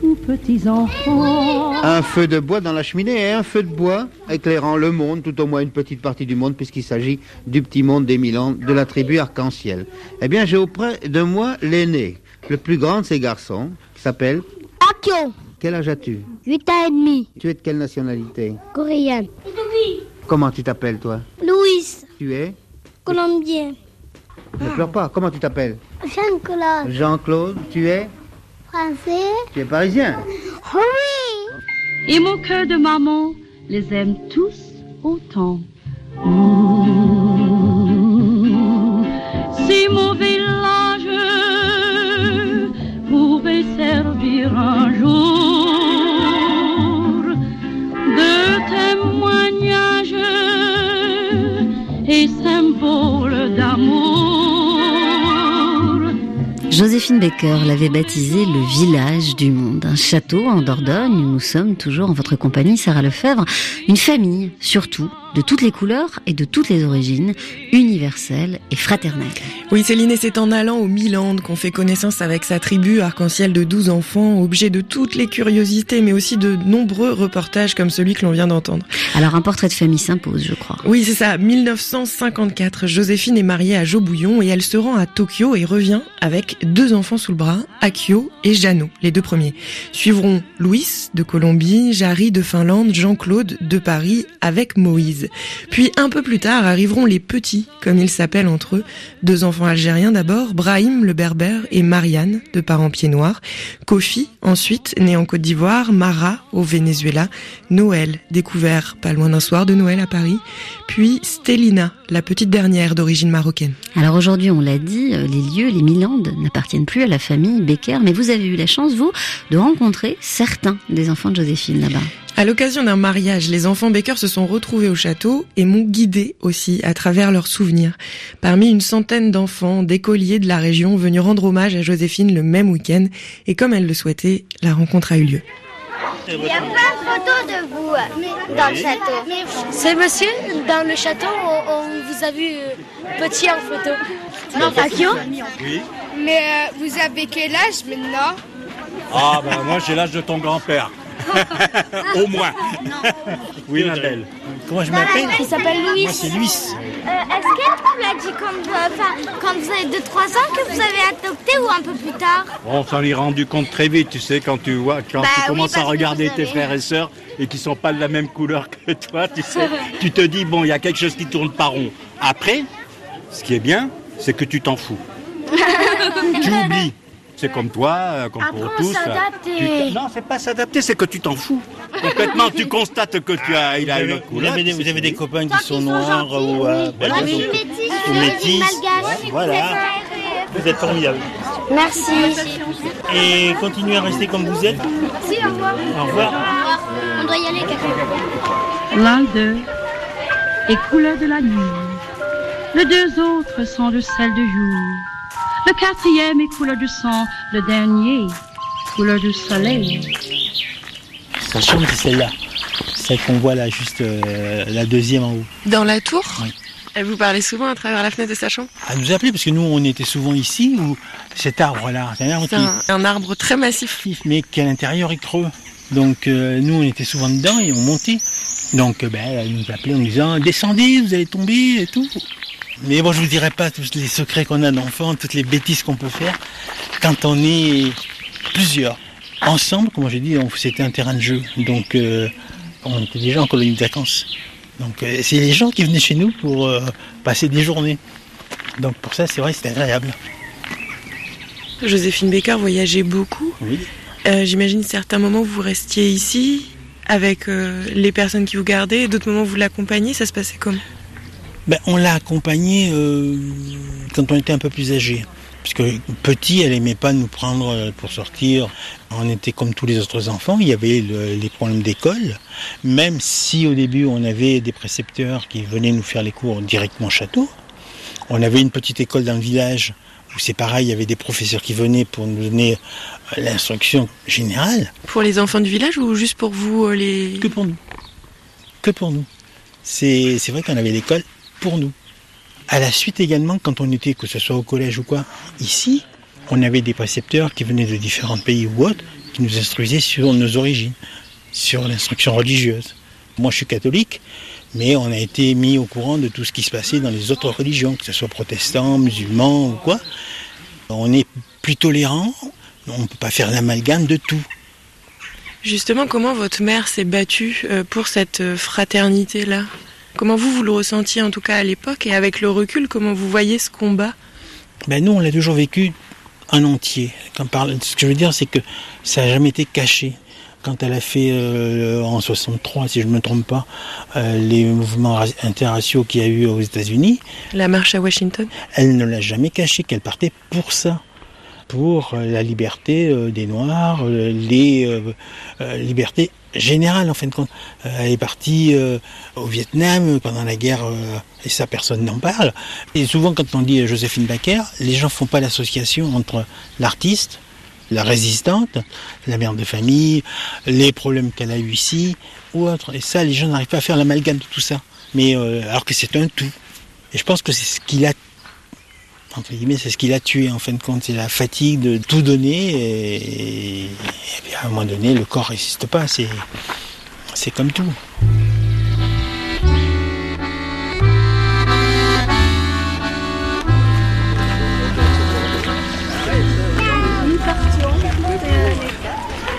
Speaker 19: tout petits enfants.
Speaker 21: un feu de bois dans la cheminée et un feu de bois éclairant le monde, tout au moins une petite partie du monde, puisqu'il s'agit du petit monde des Milan, de la tribu arc-en-ciel. Eh bien, j'ai auprès de moi l'aîné, le plus grand de ces garçons, qui s'appelle
Speaker 22: Akio,
Speaker 21: Quel âge as-tu?
Speaker 22: 8 ans et demi,
Speaker 21: Tu es de quelle nationalité?
Speaker 22: Coréen.
Speaker 21: Comment tu t'appelles, toi?
Speaker 22: Louis,
Speaker 21: Tu es?
Speaker 22: Colombien.
Speaker 21: Ne pleure pas. Comment tu t'appelles?
Speaker 22: Jean-Claude,
Speaker 21: Jean-Claude, tu es?
Speaker 22: Français.
Speaker 21: Tu es parisien
Speaker 22: Oui.
Speaker 5: Et mon cœur de maman les aime tous autant.
Speaker 2: Joséphine Baker l'avait baptisé le village du monde, un château en Dordogne nous sommes toujours en votre compagnie, Sarah Lefebvre, une famille surtout, de toutes les couleurs et de toutes les origines, universelle et fraternelle.
Speaker 8: Oui, Céline, et c'est en allant au Milan qu'on fait connaissance avec sa tribu arc-en-ciel de 12 enfants, objet de toutes les curiosités, mais aussi de nombreux reportages comme celui que l'on vient d'entendre.
Speaker 2: Alors un portrait de famille s'impose, je crois.
Speaker 8: Oui, c'est ça. 1954, Joséphine est mariée à Joe Bouillon et elle se rend à Tokyo et revient avec deux enfants sous le bras, Akio et Jano, les deux premiers. Suivront Louis de Colombie, Jarry de Finlande, Jean-Claude de Paris avec Moïse. Puis un peu plus tard arriveront les petits, comme ils s'appellent entre eux, deux enfants algériens d'abord, Brahim le berbère et Marianne, de parents pieds noirs, Kofi, ensuite, né en Côte d'Ivoire, Mara, au Venezuela, Noël, découvert pas loin d'un soir de Noël à Paris, puis Stelina, la petite dernière d'origine marocaine.
Speaker 2: Alors aujourd'hui, on l'a dit, euh, les lieux, les Milandes n'appartiennent plus à la famille Becker, mais vous avez eu la chance, vous, de rencontrer certains des enfants de Joséphine là-bas.
Speaker 8: À l'occasion d'un mariage, les enfants Baker se sont retrouvés au château et m'ont guidé aussi à travers leurs souvenirs. Parmi une centaine d'enfants, d'écoliers de la région venus rendre hommage à Joséphine le même week-end et comme elle le souhaitait, la rencontre a eu lieu.
Speaker 22: Il y a plein de photos de vous euh, dans le château. C'est monsieur dans le château on vous a vu euh, petit en photo. Non, Akio
Speaker 23: Oui.
Speaker 22: Mais euh, vous avez quel âge maintenant?
Speaker 23: Ah, ben moi j'ai l'âge de ton grand-père. Au moins. Oui, ma belle. Comment je m'appelle
Speaker 22: Il s'appelle Louis.
Speaker 23: Moi, c'est Louis.
Speaker 22: Euh, Est-ce qu'elle vous l'a dit quand, euh, vous avez 2-3 ans que vous avez adopté ou un peu plus tard
Speaker 23: On s'en est rendu compte très vite, tu sais, quand tu vois, quand
Speaker 22: Bah
Speaker 23: tu
Speaker 22: oui,
Speaker 23: commences à regarder tes
Speaker 22: avez-
Speaker 23: frères et sœurs et qui sont pas de la même couleur que toi, tu sais, tu te dis, bon, il y a quelque chose qui tourne pas rond. Après, ce qui est bien, c'est que tu t'en fous. tu oublies. C'est comme toi, euh, comme pour
Speaker 22: Apprends à
Speaker 23: tous. euh,
Speaker 22: s'adapter.
Speaker 23: tu t- Non, c'est pas s'adapter, c'est que tu t'en fous. Complètement, tu constates que tu as, il a une autre
Speaker 24: Vous
Speaker 23: couleur.
Speaker 24: avez des, vous avez des copains qui sont noirs ou euh, voilà,
Speaker 22: Moi, je suis
Speaker 24: donc-
Speaker 22: métisse,
Speaker 24: ou
Speaker 22: je suis
Speaker 24: métis. Voilà, vous êtes formidables.
Speaker 22: Merci.
Speaker 24: Et continuez à rester comme vous êtes.
Speaker 22: Si, au revoir.
Speaker 24: Au revoir.
Speaker 22: On doit y aller, quelqu'un.
Speaker 5: L'un d'eux est couleur de la nuit. Les deux autres sont de celle du jour. Le quatrième est couleur du sang. Le dernier, couleur du soleil.
Speaker 24: Sa chambre, c'est celle-là. Celle qu'on voit là, juste euh, la deuxième en haut.
Speaker 8: Dans la tour
Speaker 24: Oui.
Speaker 8: Elle vous parlait souvent à travers la fenêtre de sa chambre
Speaker 24: Elle nous appelait parce que nous, on était souvent ici, où cet arbre-là, c'est un arbre
Speaker 8: C'est un, un arbre très massif.
Speaker 24: mais qui à l'intérieur est creux. Donc euh, nous, on était souvent dedans et on montait. Donc euh, ben, elle nous appelait en nous disant descendez, vous allez tomber et tout. Mais bon, je vous dirai pas tous les secrets qu'on a d'enfants, toutes les bêtises qu'on peut faire quand on est plusieurs. Ensemble, comme j'ai dit, c'était un terrain de jeu. Donc euh, on était déjà en colonie de vacances. Donc euh, c'est les gens qui venaient chez nous pour euh, passer des journées. Donc pour ça, c'est vrai, c'était agréable.
Speaker 8: Joséphine Baker voyageait beaucoup.
Speaker 24: Oui.
Speaker 8: J'imagine certains moments où vous restiez ici avec les personnes qui vous gardaient, et d'autres moments où vous l'accompagniez, ça se passait comment?
Speaker 24: Ben, on l'a accompagnée euh, quand on était un peu plus âgé. Parce que petit, elle aimait pas nous prendre euh, pour sortir. On était comme tous les autres enfants. Il y avait le- les problèmes d'école. Même si au début on avait des précepteurs qui venaient nous faire les cours directement au château, On avait une petite école dans le village où c'est pareil, il y avait des professeurs qui venaient pour nous donner euh, l'instruction générale.
Speaker 8: Pour les enfants du village ou juste pour vous euh, les...
Speaker 24: Que pour nous. Que pour nous. C'est vrai qu'on avait l'école nous. À la suite également, quand on était, que ce soit au collège ou quoi, ici, on avait des précepteurs qui venaient de différents pays ou autres, qui nous instruisaient sur nos origines, sur l'instruction religieuse. Moi, je suis catholique, mais on a été mis au courant de tout ce qui se passait dans les autres religions, que ce soit protestants, musulmans ou quoi. On est plus tolérant, on ne peut pas faire l'amalgame de tout.
Speaker 8: Justement, comment votre mère s'est battue euh, pour cette euh, fraternité-là? Comment vous, vous le ressentiez en tout cas à l'époque et avec le recul, comment vous voyez ce combat?
Speaker 24: Ben Nous, on l'a toujours vécu en entier. Quand parle, ce que je veux dire, c'est que ça n'a jamais été caché. Quand elle a fait euh, en 63, si je ne me trompe pas, euh, les mouvements interraciaux qu'il y a eu aux États-Unis.
Speaker 8: La marche à Washington?
Speaker 24: Elle ne l'a jamais caché qu'elle partait pour ça pour euh, la liberté des Noirs, les libertés générales en fin de compte. Elle est partie au Vietnam pendant la guerre et ça personne n'en parle. Et souvent quand on dit Joséphine Baker, les gens font pas l'association entre l'artiste, la résistante, la mère de famille, les problèmes qu'elle a eu ici ou autre. Et ça, les gens n'arrivent pas à faire l'amalgame de tout ça. Mais euh, alors que c'est un tout. Et je pense que c'est ce qui l'a guillemets, c'est ce qui l'a tué en fin de compte, c'est la fatigue de tout donner et, et, à un moment donné, le corps résiste pas. C'est c'est comme tout.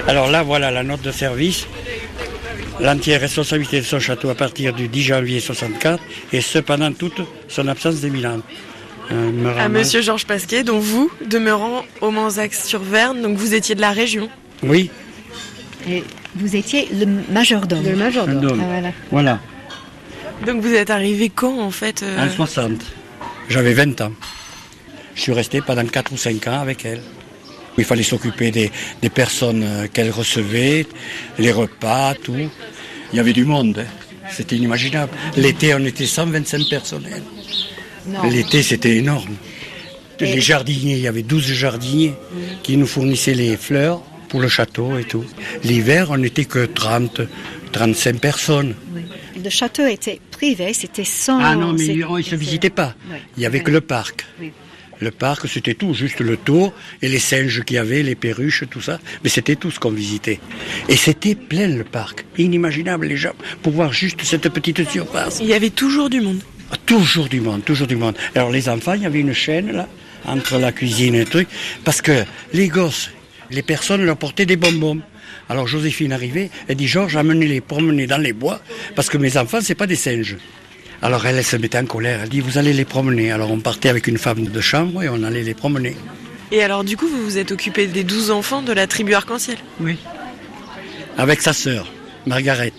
Speaker 25: Alors là, voilà la note de service. L'entière responsabilité de son château à partir du 10 janvier 64 et cependant toute son absence d'éminente.
Speaker 8: Euh, à Monsieur Georges Pasquet, dont vous, demeurant au Manzac-sur-Verne, donc vous étiez de la région.
Speaker 25: Oui.
Speaker 26: Et vous étiez le majordome.
Speaker 25: Le majordome. Ah,
Speaker 26: voilà.
Speaker 25: voilà.
Speaker 8: Donc vous êtes arrivé quand en fait
Speaker 25: euh... En 60. J'avais 20 ans. Je suis resté pendant 4 ou 5 ans avec elle. Il fallait s'occuper des, personnes euh, qu'elle recevait, les repas, tout. Il y avait du monde. Hein. C'était inimaginable. L'été, on était 125 personnels. L'été, c'était énorme. Les jardiniers, il y avait 12 jardiniers qui nous fournissaient les fleurs pour le château et tout. L'hiver, on n'était que 30, 35 personnes.
Speaker 26: Le château était privé, c'était sans...
Speaker 25: Ah non, mais il ne se visitait pas. Il n'y avait que le parc. Le parc, c'était tout, juste le tour et les singes qu'il y avait, les perruches, tout ça. Mais c'était tout ce qu'on visitait. Et c'était plein le parc. Inimaginable les gens pour voir juste cette petite surface.
Speaker 8: Il y avait toujours du monde.
Speaker 25: Toujours du monde, toujours du monde. Alors les enfants, il y avait une chaîne là, entre la cuisine et le truc, parce que les gosses, les personnes leur portaient des bonbons. Alors Joséphine arrivait, elle dit Georges, amenez-les promener dans les bois, parce que mes enfants, c'est pas des singes. Alors elle, se mettait en colère. Elle dit Vous allez les promener. Alors on partait avec une femme de chambre et on allait les promener.
Speaker 8: Et alors du coup, vous vous êtes occupé des douze enfants de la tribu Arc-en-Ciel?
Speaker 25: Oui. Avec sa sœur, Margaret.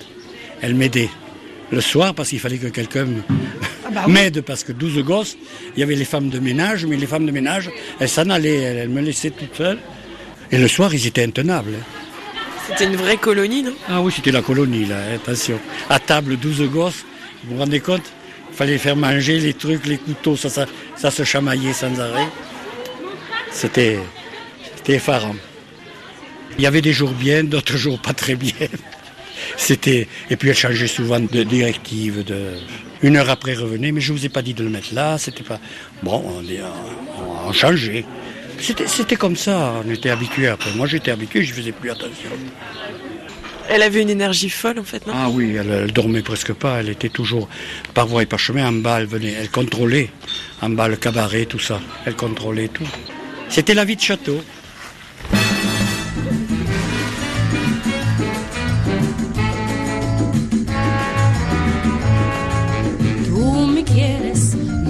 Speaker 25: Elle m'aidait. Le soir, parce qu'il fallait que quelqu'un bah m'aide, parce que douze gosses, il y avait les femmes de ménage, mais les femmes de ménage, elles s'en allaient, elles me laissaient toute seule. Et le soir, ils étaient intenables.
Speaker 8: C'était une vraie colonie, non?
Speaker 25: Ah oui, c'était la colonie, là, attention. À table, douze gosses, vous vous rendez compte? Il fallait faire manger les trucs, les couteaux, ça, ça, se chamaillait sans arrêt. C'était effarant. Il y avait des jours bien, d'autres jours pas très bien. C'était et puis elle changeait souvent de directive. De une heure après revenait, mais je vous ai pas dit de le mettre là. C'était pas bon. On, on changeait. C'était comme ça. On était habitué. Après, moi j'étais habitué, je faisais plus attention.
Speaker 8: Elle avait une énergie folle en fait, non?
Speaker 25: Ah oui, elle, dormait presque pas. Elle était toujours par voie et par chemin. En bas, elle venait, elle contrôlait. En bas, le cabaret, tout ça. Elle contrôlait tout. C'était la vie de château.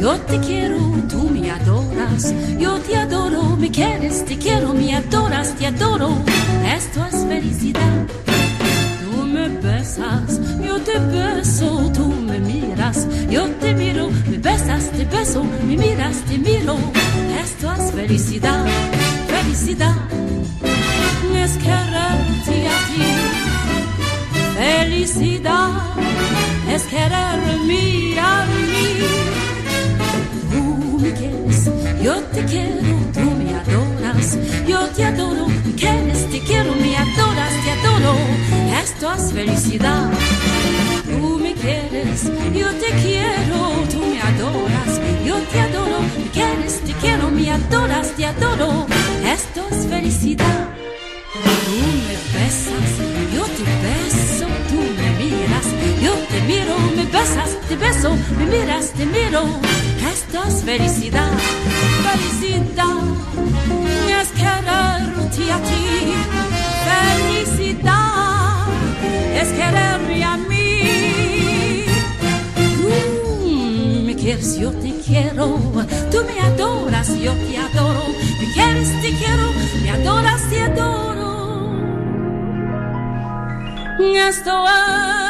Speaker 5: Yo te quiero, tú me adoras. Yo te adoro, me quieres, te quiero, me adoras, te adoro. Esto es felicidad. besas, yo te beso, tú me miras, yo te miro, me besas, te beso, me miras, te miro. Esto es felicidad, felicidad, es quererte a ti. Felicidad es quererme a mí. Tú
Speaker 27: Yo te quiero, tú me adoras. Yo te adoro, quieres, te quiero, me adoras, te adoro. Esto es felicidad. Tú me quieres, yo te quiero, tú me adoras. Yo te adoro, quieres, te quiero, me adoras, te adoro. Esto es felicidad. Tú me besas, yo te beso, tú me miras, yo te miro, me besas, te beso, me miras, te miro. Esto es felicidad, felicidad, es quererte a ti. Felicidad, es quererme a mí. Tú me quieres, yo te quiero, tú me adoras, yo te adoro. Me quieres, te quiero, me adoras, te adoro. Esto es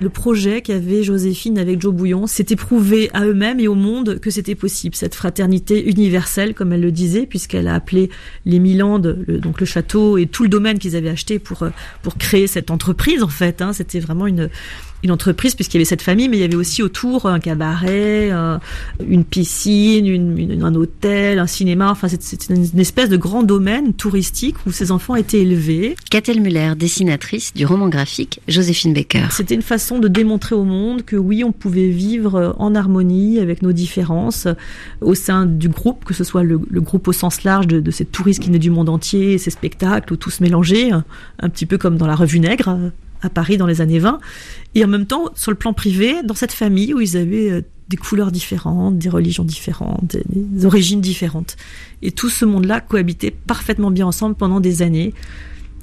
Speaker 12: Le projet qu'avait Joséphine avec Joe Bouillon, c'était prouver à eux-mêmes et au monde que c'était possible, cette fraternité universelle, comme elle le disait, puisqu'elle a appelé les Milandes, le, donc le château et tout le domaine qu'ils avaient acheté pour, euh, pour créer cette entreprise, en fait. Hein. C'était vraiment une, une entreprise puisqu'il y avait cette famille, mais il y avait aussi autour un cabaret, un- une piscine, une- une- un hôtel, un cinéma. Enfin, c'était une espèce de grand domaine touristique où ces enfants étaient élevés.
Speaker 2: Catel Muller, dessinatrice du roman graphique Joséphine Baker.
Speaker 12: C'était une façon de démontrer au monde que oui, on pouvait vivre en harmonie avec nos différences au sein du groupe, que ce soit le, le groupe au sens large de, de ces touristes qui venaient du monde entier, ces spectacles où tout se mélangeait, un, un petit peu comme dans la revue Nègre euh, à Paris dans les années 20, et en même temps, sur le plan privé, dans cette famille où ils avaient euh, des couleurs différentes, des religions différentes, des, des origines différentes. Et tout ce monde-là cohabitait parfaitement bien ensemble pendant des années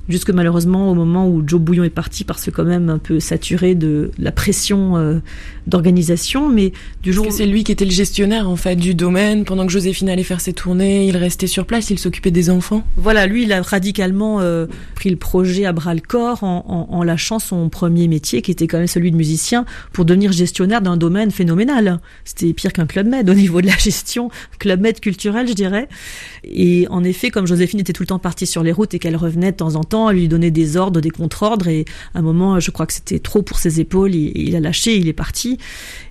Speaker 12: jusque malheureusement au moment où Joe Bouillon est parti parce que quand même un peu saturé de la pression euh, d'organisation mais du jour
Speaker 8: c'est lui qui était le gestionnaire en fait du domaine pendant que Joséphine allait faire ses tournées, il restait sur place, il s'occupait des enfants.
Speaker 12: Voilà, lui, il a radicalement euh, pris le projet à bras le corps en, en, en lâchant son premier métier, qui était quand même celui de musicien, pour devenir gestionnaire d'un domaine phénoménal. C'était pire qu'un club med au niveau de la gestion, club med culturel, je dirais. Et en effet, comme Joséphine était tout le temps partie sur les routes et qu'elle revenait de temps en temps, elle lui donnait des ordres, des contre-ordres, et à un moment, je crois que c'était trop pour ses épaules, il, a lâché, il est parti.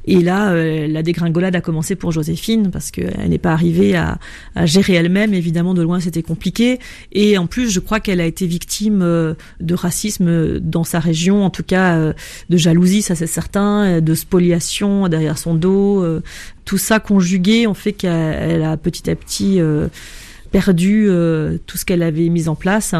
Speaker 12: Et là, euh, la dégringolade a commencé pour Joséphine parce qu'elle n'est pas arrivée à, à gérer elle-même. Évidemment, de loin, c'était compliqué. Et en plus, je crois qu'elle a été victime euh, de racisme dans sa région, en tout cas euh, de jalousie, ça c'est certain, de spoliation derrière son dos. tout ça conjugué ont fait qu'elle elle a petit à petit perdu tout ce qu'elle avait mis en place.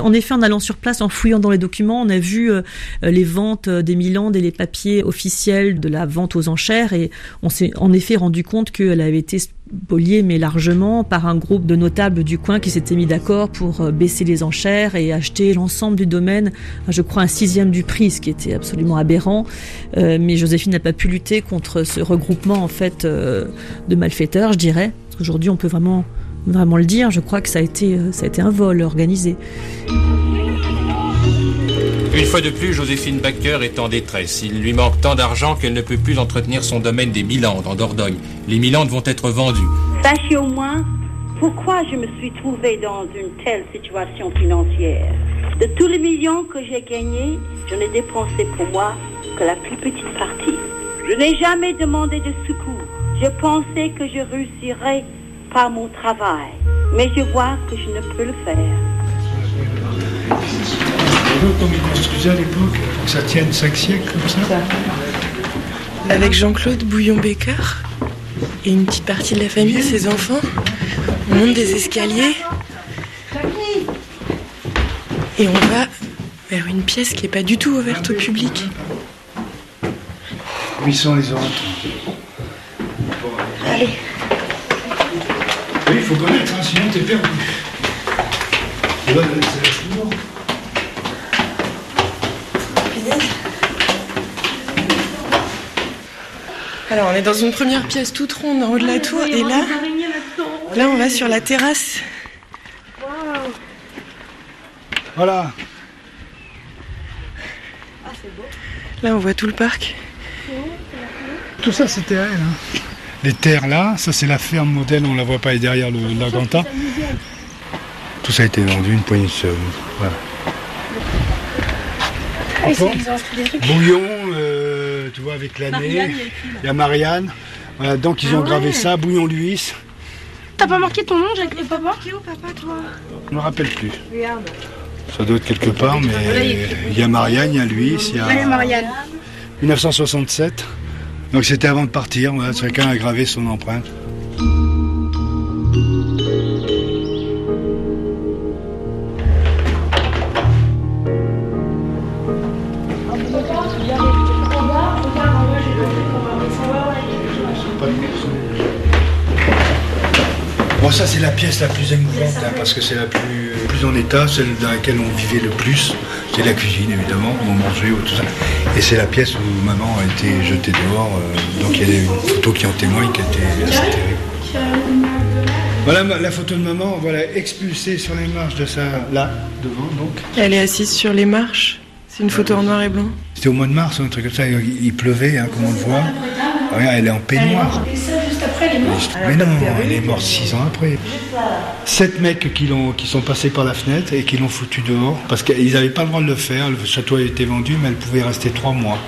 Speaker 12: En effet, en allant sur place, en fouillant dans les documents, on a vu euh, les ventes euh, des Milandes et les papiers officiels de la vente aux enchères et on s'est en effet rendu compte qu'elle avait été spoliée, mais largement, par un groupe de notables du coin qui s'étaient mis d'accord pour euh, baisser les enchères et acheter l'ensemble du domaine, je crois un sixième du prix, ce qui était absolument aberrant. Euh, mais Joséphine n'a pas pu lutter contre ce regroupement en fait euh, de malfaiteurs, je dirais. Parce qu'aujourd'hui, on peut vraiment vraiment le dire. Je crois que ça a été euh, ça a été un vol organisé.
Speaker 28: Une fois de plus, Joséphine Baker est en détresse. Il lui manque tant d'argent qu'elle ne peut plus entretenir son domaine des Milandes en Dordogne. Les Milandes vont être vendues.
Speaker 29: Sachez au moins pourquoi je me suis trouvée dans une telle situation financière. De tous les millions que j'ai gagnés, je n'ai dépensé pour moi que la plus petite partie. Je n'ai jamais demandé de secours. Je pensais que je réussirais par mon travail, mais je vois que je ne peux le faire.
Speaker 11: Comme ils construisaient à l'époque, pour que ça tienne 5 siècles comme ça.
Speaker 8: Avec Jean-Claude Bouillon-Becker et une petite partie de la famille, ses enfants, on monte des escaliers et on va vers une pièce qui n'est pas du tout ouverte au public.
Speaker 11: Où ils sont les autres?
Speaker 8: Allez.
Speaker 11: Oui, il faut connaître, hein, sinon t'es perdu. C'est la.
Speaker 8: Alors, on est dans une première pièce toute ronde en haut de la tour et là, là, on va sur la terrasse.
Speaker 11: Voilà.
Speaker 8: Là, on voit tout le parc.
Speaker 11: Tout ça, c'était à elle. hein. Les terres là, ça c'est la ferme modèle, on la voit pas, elle est derrière le l'Aganta. Tout ça a été vendu, une poignée de sous. Voilà. Ah, Bouillon, euh, tu vois, avec l'année. Il y a Marianne. Voilà, donc ils ont
Speaker 30: Ah
Speaker 11: gravé
Speaker 30: ouais.
Speaker 11: ça, Bouillon Luis.
Speaker 30: T'as pas marqué ton nom, Jacques et papa? Où papa toi?
Speaker 11: Je me rappelle plus.
Speaker 30: Regarde.
Speaker 11: Ça doit être quelque part, mais il y a Marianne, il y a Luis, il y a
Speaker 30: Marianne.
Speaker 11: 1967. Donc c'était avant de partir, voilà, chacun a gravé son empreinte. Bon, ça c'est la pièce la plus émouvante, hein, parce que c'est la plus, plus en état, celle dans laquelle on vivait le plus. C'est la cuisine, évidemment, où on mangeait, tout ça. Et c'est la pièce où maman a été jetée dehors. euh, donc il y a une photo qui en témoigne, qui était assez terrible. Voilà la photo de maman, voilà, expulsée sur les marches de sa... Là, devant, donc.
Speaker 8: Elle est assise sur les marches. C'est une photo en noir et blanc.
Speaker 11: C'était au mois de mars, un truc comme ça, il, pleuvait, hein, comme on le voit. Regarde, elle est en peignoir.
Speaker 30: Après elle est morte.
Speaker 11: Mais non, elle est morte six ans après. Sept mecs qui, l'ont, qui sont passés par la fenêtre et qui l'ont foutu dehors parce qu'ils n'avaient pas le droit de le faire. Le château a été vendu, mais elle pouvait rester trois mois.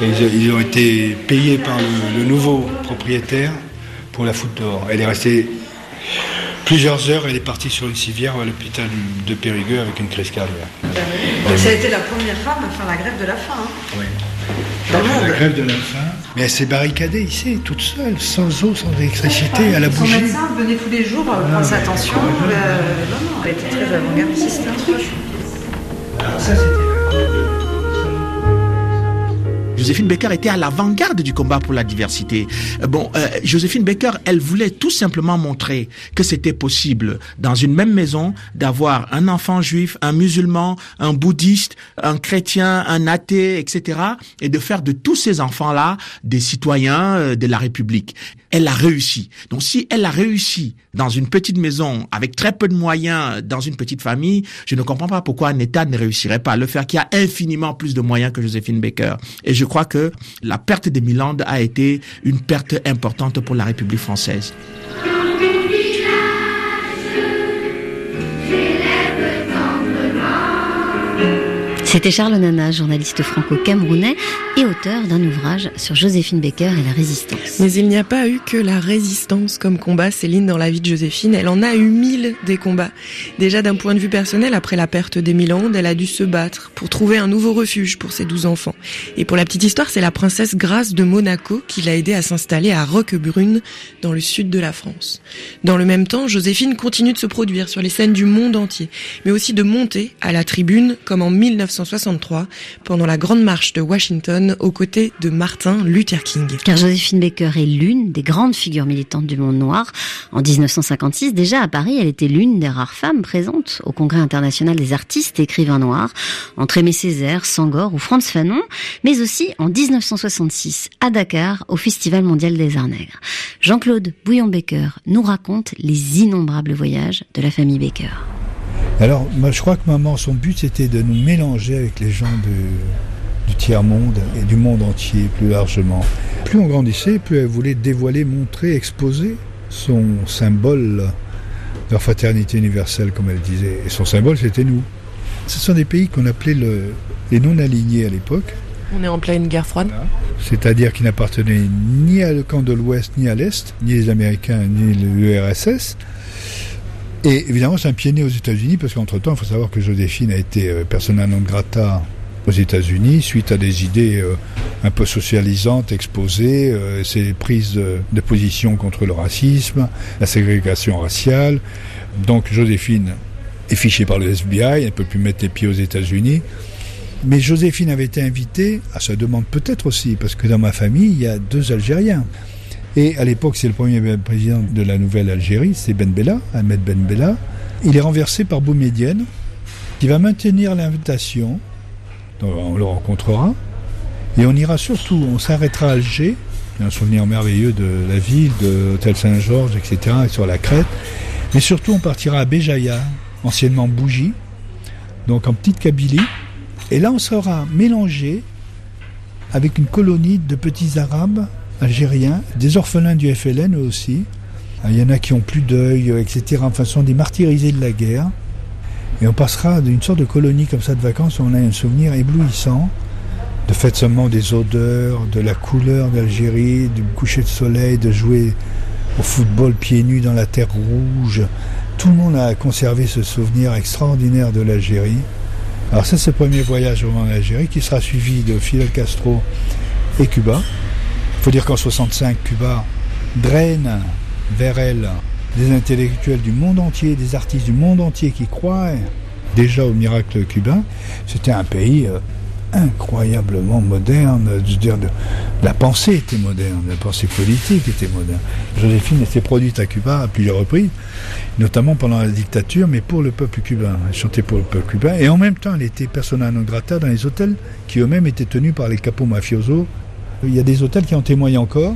Speaker 11: Et ils, ont été payés par le, le nouveau propriétaire pour la foutre dehors. Elle est restée plusieurs heures. Elle est partie sur une civière à l'hôpital de Périgueux avec une crise cardiaque.
Speaker 31: Ça a été la première femme à faire la grève de la faim. hein.
Speaker 11: Oui. La grève de la faim. Mais elle s'est barricadée ici, toute seule, sans eau, sans électricité, à la
Speaker 31: Son
Speaker 11: bougie.
Speaker 31: médecin venait tous les jours euh, prendre sa tension. Euh, non, non, elle était très avant-gardiste. hein.
Speaker 32: Joséphine Baker était à l'avant-garde du combat pour la diversité. Euh, Bon, euh, Baker, elle voulait tout simplement montrer que c'était possible dans une même maison d'avoir un enfant juif, un musulman, un bouddhiste, un chrétien, un athée, etc. et de faire de tous ces enfants-là des citoyens euh, de la République. Elle a réussi. Donc si elle a réussi dans une petite maison avec très peu de moyens dans une petite famille, je ne comprends pas pourquoi un État ne réussirait pas à le faire qui a infiniment plus de moyens que Joséphine Baker. Et je crois que la perte des Milandes a été une perte importante pour la République française.
Speaker 2: C'était Charles Nana, journaliste franco-camerounais et auteur d'un ouvrage sur Joséphine Baker et la résistance.
Speaker 8: Mais il n'y a pas eu que la résistance comme combat, Céline, dans la vie de Joséphine. Elle en a eu mille des combats. Déjà d'un point de vue personnel, après la perte des Milandes, elle a dû se battre pour trouver un nouveau refuge pour ses douze enfants. Et pour la petite histoire, c'est la princesse Grace de Monaco qui l'a aidée à s'installer à Roquebrune, dans le sud de la France. Dans le même temps, Joséphine continue de se produire sur les scènes du monde entier, mais aussi de monter à la tribune, comme en 1963, pendant la Grande Marche de Washington, aux côtés de Martin Luther King.
Speaker 2: Car Joséphine Baker est l'une des grandes figures militantes du monde noir. En 1956, déjà à Paris, elle était l'une des rares femmes présentes au Congrès international des artistes et écrivains noirs, entre Aimé Césaire, Sangor ou Franz Fanon, mais aussi en 1966, à Dakar, au Festival mondial des arts nègres. Jean-Claude Bouillon-Baker nous raconte les innombrables voyages de la famille Baker.
Speaker 11: Alors, moi, je crois que maman, son but, c'était de nous mélanger avec les gens de- du tiers-monde et du monde entier, plus largement. Plus on grandissait, plus elle voulait dévoiler, montrer, exposer son symbole de la fraternité universelle, comme elle disait. Et son symbole, c'était nous. Ce sont des pays qu'on appelait le- les non-alignés à l'époque,
Speaker 8: On est en pleine guerre froide.
Speaker 11: c'est-à-dire qui n'appartenaient ni à le camp de l'Ouest, ni à l'Est, ni les Américains, ni l'URSS. Et évidemment, c'est un pied aux États-Unis, parce qu'entre-temps, il faut savoir que Joséphine a été euh, persona non grata aux États-Unis, suite à des idées euh, un peu socialisantes exposées, euh, ses prises de, de position contre le racisme, la ségrégation raciale. Donc Joséphine est fichée par le FBI, elle ne peut plus mettre les pieds aux États-Unis. Mais Joséphine avait été invitée, à sa demande peut-être aussi, parce que dans ma famille, il y a deux Algériens. Et à l'époque, c'est le premier président de la nouvelle Algérie, c'est Ben Bella, Ahmed Ben Bella. Il est renversé par Boumedienne, qui va maintenir l'invitation. On le rencontrera. Et on ira surtout, on s'arrêtera à Alger. Il y a un souvenir merveilleux de la ville, de l'hôtel Saint-Georges, etc., et sur la crête. Mais surtout, on partira à Béjaïa, anciennement Bougie, donc en petite Kabylie. Et là, on sera mélangé avec une colonie de petits Arabes algériens, des orphelins du FLN eux aussi. Il y en a qui ont plus d'œil, euh, etc. Enfin, ce sont des martyrisés de la guerre. Et on passera d'une sorte de colonie comme ça de vacances où on a un souvenir éblouissant de fait seulement des odeurs, de la couleur d'Algérie, du coucher de soleil, de jouer au football pieds nus dans la terre rouge. Tout le monde a conservé ce souvenir extraordinaire de l'Algérie. Alors ça, c'est le premier voyage en Algérie qui sera suivi de Fidel Castro et Cuba. Il faut dire qu'en 65, Cuba draine vers elle des intellectuels du monde entier, des artistes du monde entier qui croient déjà au miracle cubain. C'était un pays euh, incroyablement moderne. La pensée était moderne, la pensée politique était moderne. Joséphine était produite à Cuba à plusieurs reprises, notamment pendant la dictature, mais pour le peuple cubain. Elle chantait pour le peuple cubain. Et en même temps, elle était persona non grata dans les hôtels qui eux-mêmes étaient tenus par les capos mafiosos. Il y a des hôtels qui en témoignent encore.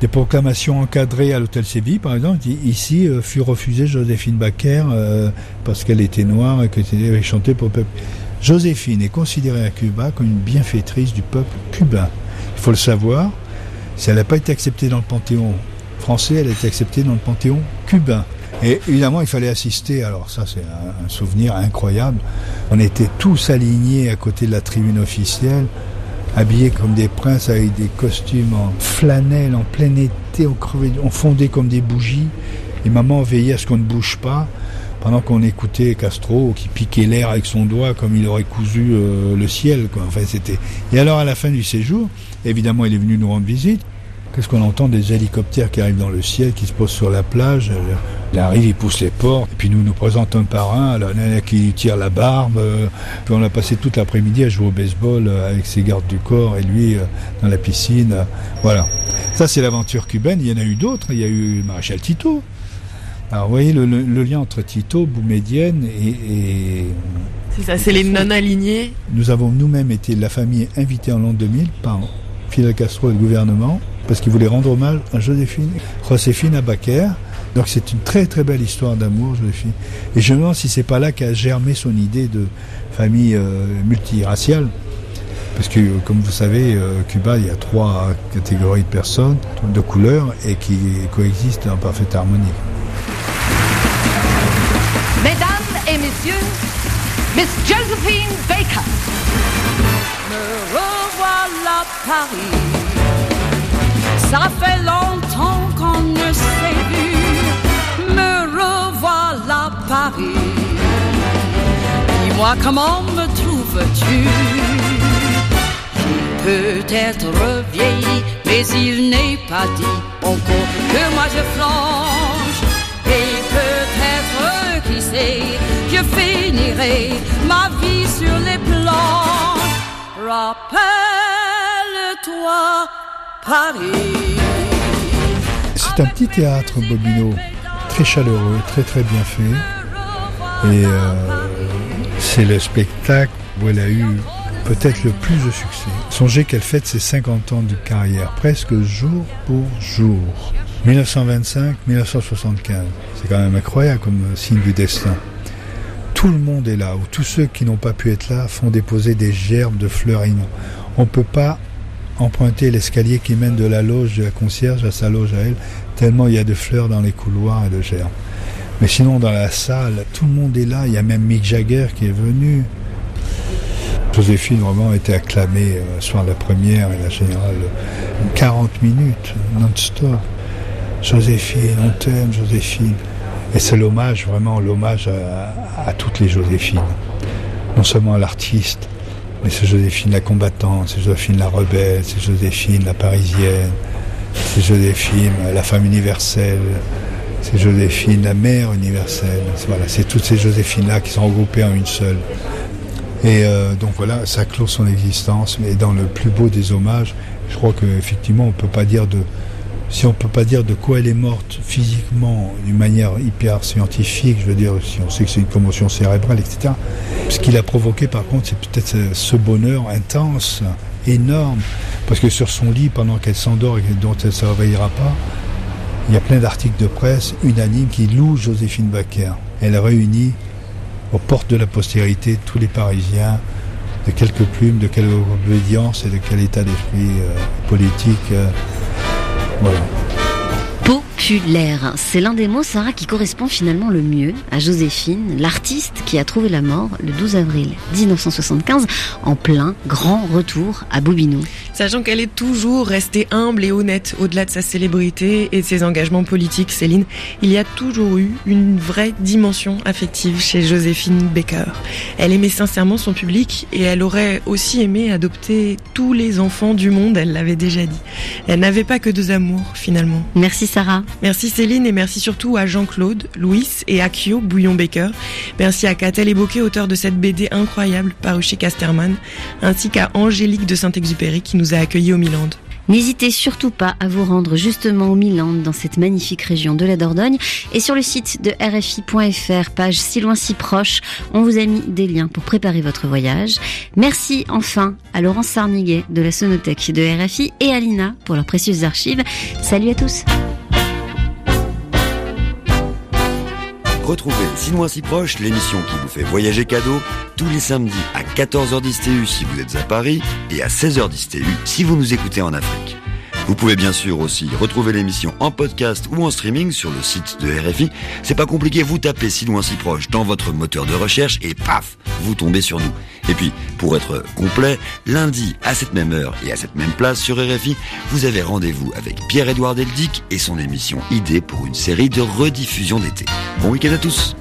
Speaker 11: Des proclamations encadrées à l'hôtel Séville, par exemple, ici euh, fut refusée Joséphine Baker euh, parce qu'elle était noire et qu'elle chantait pour le peuple. Joséphine est considérée à Cuba comme une bienfaitrice du peuple cubain. Il faut le savoir, si elle n'a pas été acceptée dans le panthéon français, elle a été acceptée dans le panthéon cubain. Et évidemment, il fallait assister, alors ça c'est un, souvenir incroyable, on était tous alignés à côté de la tribune officielle, habillés comme des princes avec des costumes en flanelle, en plein été, on, crevait, on fondait comme des bougies, et maman veillait à ce qu'on ne bouge pas pendant qu'on écoutait Castro qui piquait l'air avec son doigt comme il aurait cousu euh, le ciel. Quoi. Enfin, c'était. Et alors à la fin du séjour, évidemment, il est venu nous rendre visite. Qu'est-ce qu'on entend des hélicoptères qui arrivent dans le ciel, qui se posent sur la plage? Il arrive, il pousse les portes, et puis nous nous présente un par un. Alors, il y en a qui tire la barbe. Euh, puis on a passé toute l'après-midi à jouer au baseball euh, avec ses gardes du corps et lui dans la piscine. Voilà. Ça, c'est l'aventure cubaine. Il y en a eu d'autres. Il y a eu le maréchal Tito. Alors vous voyez le, lien entre Tito, Boumedienne et...
Speaker 8: c'est ça, c'est les non-alignés.
Speaker 11: Nous avons nous-mêmes été la famille invitée en l'an 2000 par Fidel Castro et le gouvernement parce qu'il voulait rendre hommage à Joséphine, Joséphine Abaker. Donc c'est une très très belle histoire d'amour, Joséphine. Et je me demande si c'est pas là qu'a germé son idée de famille euh, multiraciale. Parce que, comme vous savez, euh, Cuba, il y a trois catégories de personnes, de couleurs, et qui coexistent en parfaite harmonie.
Speaker 27: Mesdames et messieurs, Miss Josephine Baker. Me revoilà Paris. Ça fait longtemps qu'on ne s'est vu. Me revoilà Paris. Dis-moi comment me trouves-tu? Peut-être vieilli, mais il n'est pas dit encore que moi je flanche. Et peut-être, qui sait, je finirai ma vie sur les planches. Rappelle-toi.
Speaker 11: C'est un petit théâtre, Bobino, très chaleureux, très très bien fait. Et euh, c'est le spectacle où elle a eu peut-être le plus de succès. Songez qu'elle fête ses 50 ans de carrière, presque jour pour jour. 1925-1975. C'est quand même incroyable comme signe du destin. Tout le monde est là, ou tous ceux qui n'ont pas pu être là font déposer des gerbes de fleurs. On ne peut pas emprunter l'escalier qui mène de la loge de la concierge à sa loge à elle, tellement il y a de fleurs dans les couloirs et de gerbes. Mais sinon, dans la salle, tout le monde est là. Il y a même Mick Jagger qui est venu. Joséphine vraiment été acclamée euh, soir de la première et la générale 40 minutes non-stop. Joséphine, on t'aime, Joséphine. Et c'est l'hommage, vraiment l'hommage à, toutes les Joséphines. Non seulement à l'artiste, mais c'est Joséphine la combattante, c'est Joséphine la rebelle, c'est Joséphine la parisienne, c'est Joséphine la femme universelle, c'est Joséphine la mère universelle. Voilà, c'est toutes ces Joséphines-là qui sont regroupées en une seule. Et euh, donc voilà, ça clôt son existence, mais dans le plus beau des hommages, je crois qu'effectivement, on ne peut pas dire de, si on peut pas dire de quoi elle est morte physiquement d'une manière hyper scientifique, je veux dire, si on sait que c'est une commotion cérébrale, etc. Ce qui l'a provoqué, par contre, c'est peut-être ce bonheur intense, énorme, parce que sur son lit, pendant qu'elle s'endort et dont elle ne se réveillera pas, il y a plein d'articles de presse unanimes qui louent Joséphine Baker. Elle a réuni aux portes de la postérité tous les Parisiens, de quelques plumes, de quelle obédience et de quel état d'esprit euh, politique. Euh, voilà.
Speaker 2: C'est l'un des mots, Sarah, qui correspond finalement le mieux à Joséphine, l'artiste qui a trouvé la mort le 12 avril 1975 en plein grand retour à Boubinou.
Speaker 8: Sachant qu'elle est toujours restée humble et honnête au-delà de sa célébrité et de ses engagements politiques, Céline, il y a toujours eu une vraie dimension affective chez Joséphine Baker. Elle aimait sincèrement son public et elle aurait aussi aimé adopter tous les enfants du monde, elle l'avait déjà dit. Elle n'avait pas que deux amours finalement.
Speaker 2: Merci Sarah.
Speaker 8: Merci Céline et merci surtout à Jean-Claude, Louis et Akio Bouillon-Baker. Merci à Catel Eboquet, auteur de cette BD incroyable parue chez Casterman, ainsi qu'à Angélique de Saint-Exupéry qui nous a accueillis au Milan.
Speaker 2: N'hésitez surtout pas à vous rendre justement au Milan, dans cette magnifique région de la Dordogne. Et sur le site de RFI.fr, page si loin si proche, on vous a mis des liens pour préparer votre voyage. Merci enfin à Laurence Sarniguet de la Sonothèque de RFI et à Lina pour leurs précieuses archives. Salut à tous!
Speaker 1: Retrouvez Si loin si proche, l'émission qui vous fait voyager cadeau, tous les samedis à 14h10 TU si vous êtes à Paris et à 16h10 TU si vous nous écoutez en Afrique. Vous pouvez bien sûr aussi retrouver l'émission en podcast ou en streaming sur le site de RFI. C'est pas compliqué, vous tapez si loin si proche dans votre moteur de recherche et paf, vous tombez sur nous. Et puis, pour être complet, lundi à cette même heure et à cette même place sur RFI, vous avez rendez-vous avec Pierre-Édouard Deldic et son émission Idée pour une série de rediffusions d'été. Bon week-end à tous.